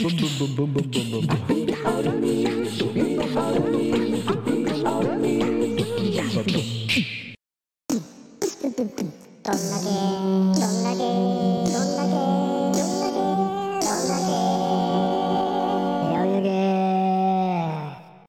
どんだけどんだけ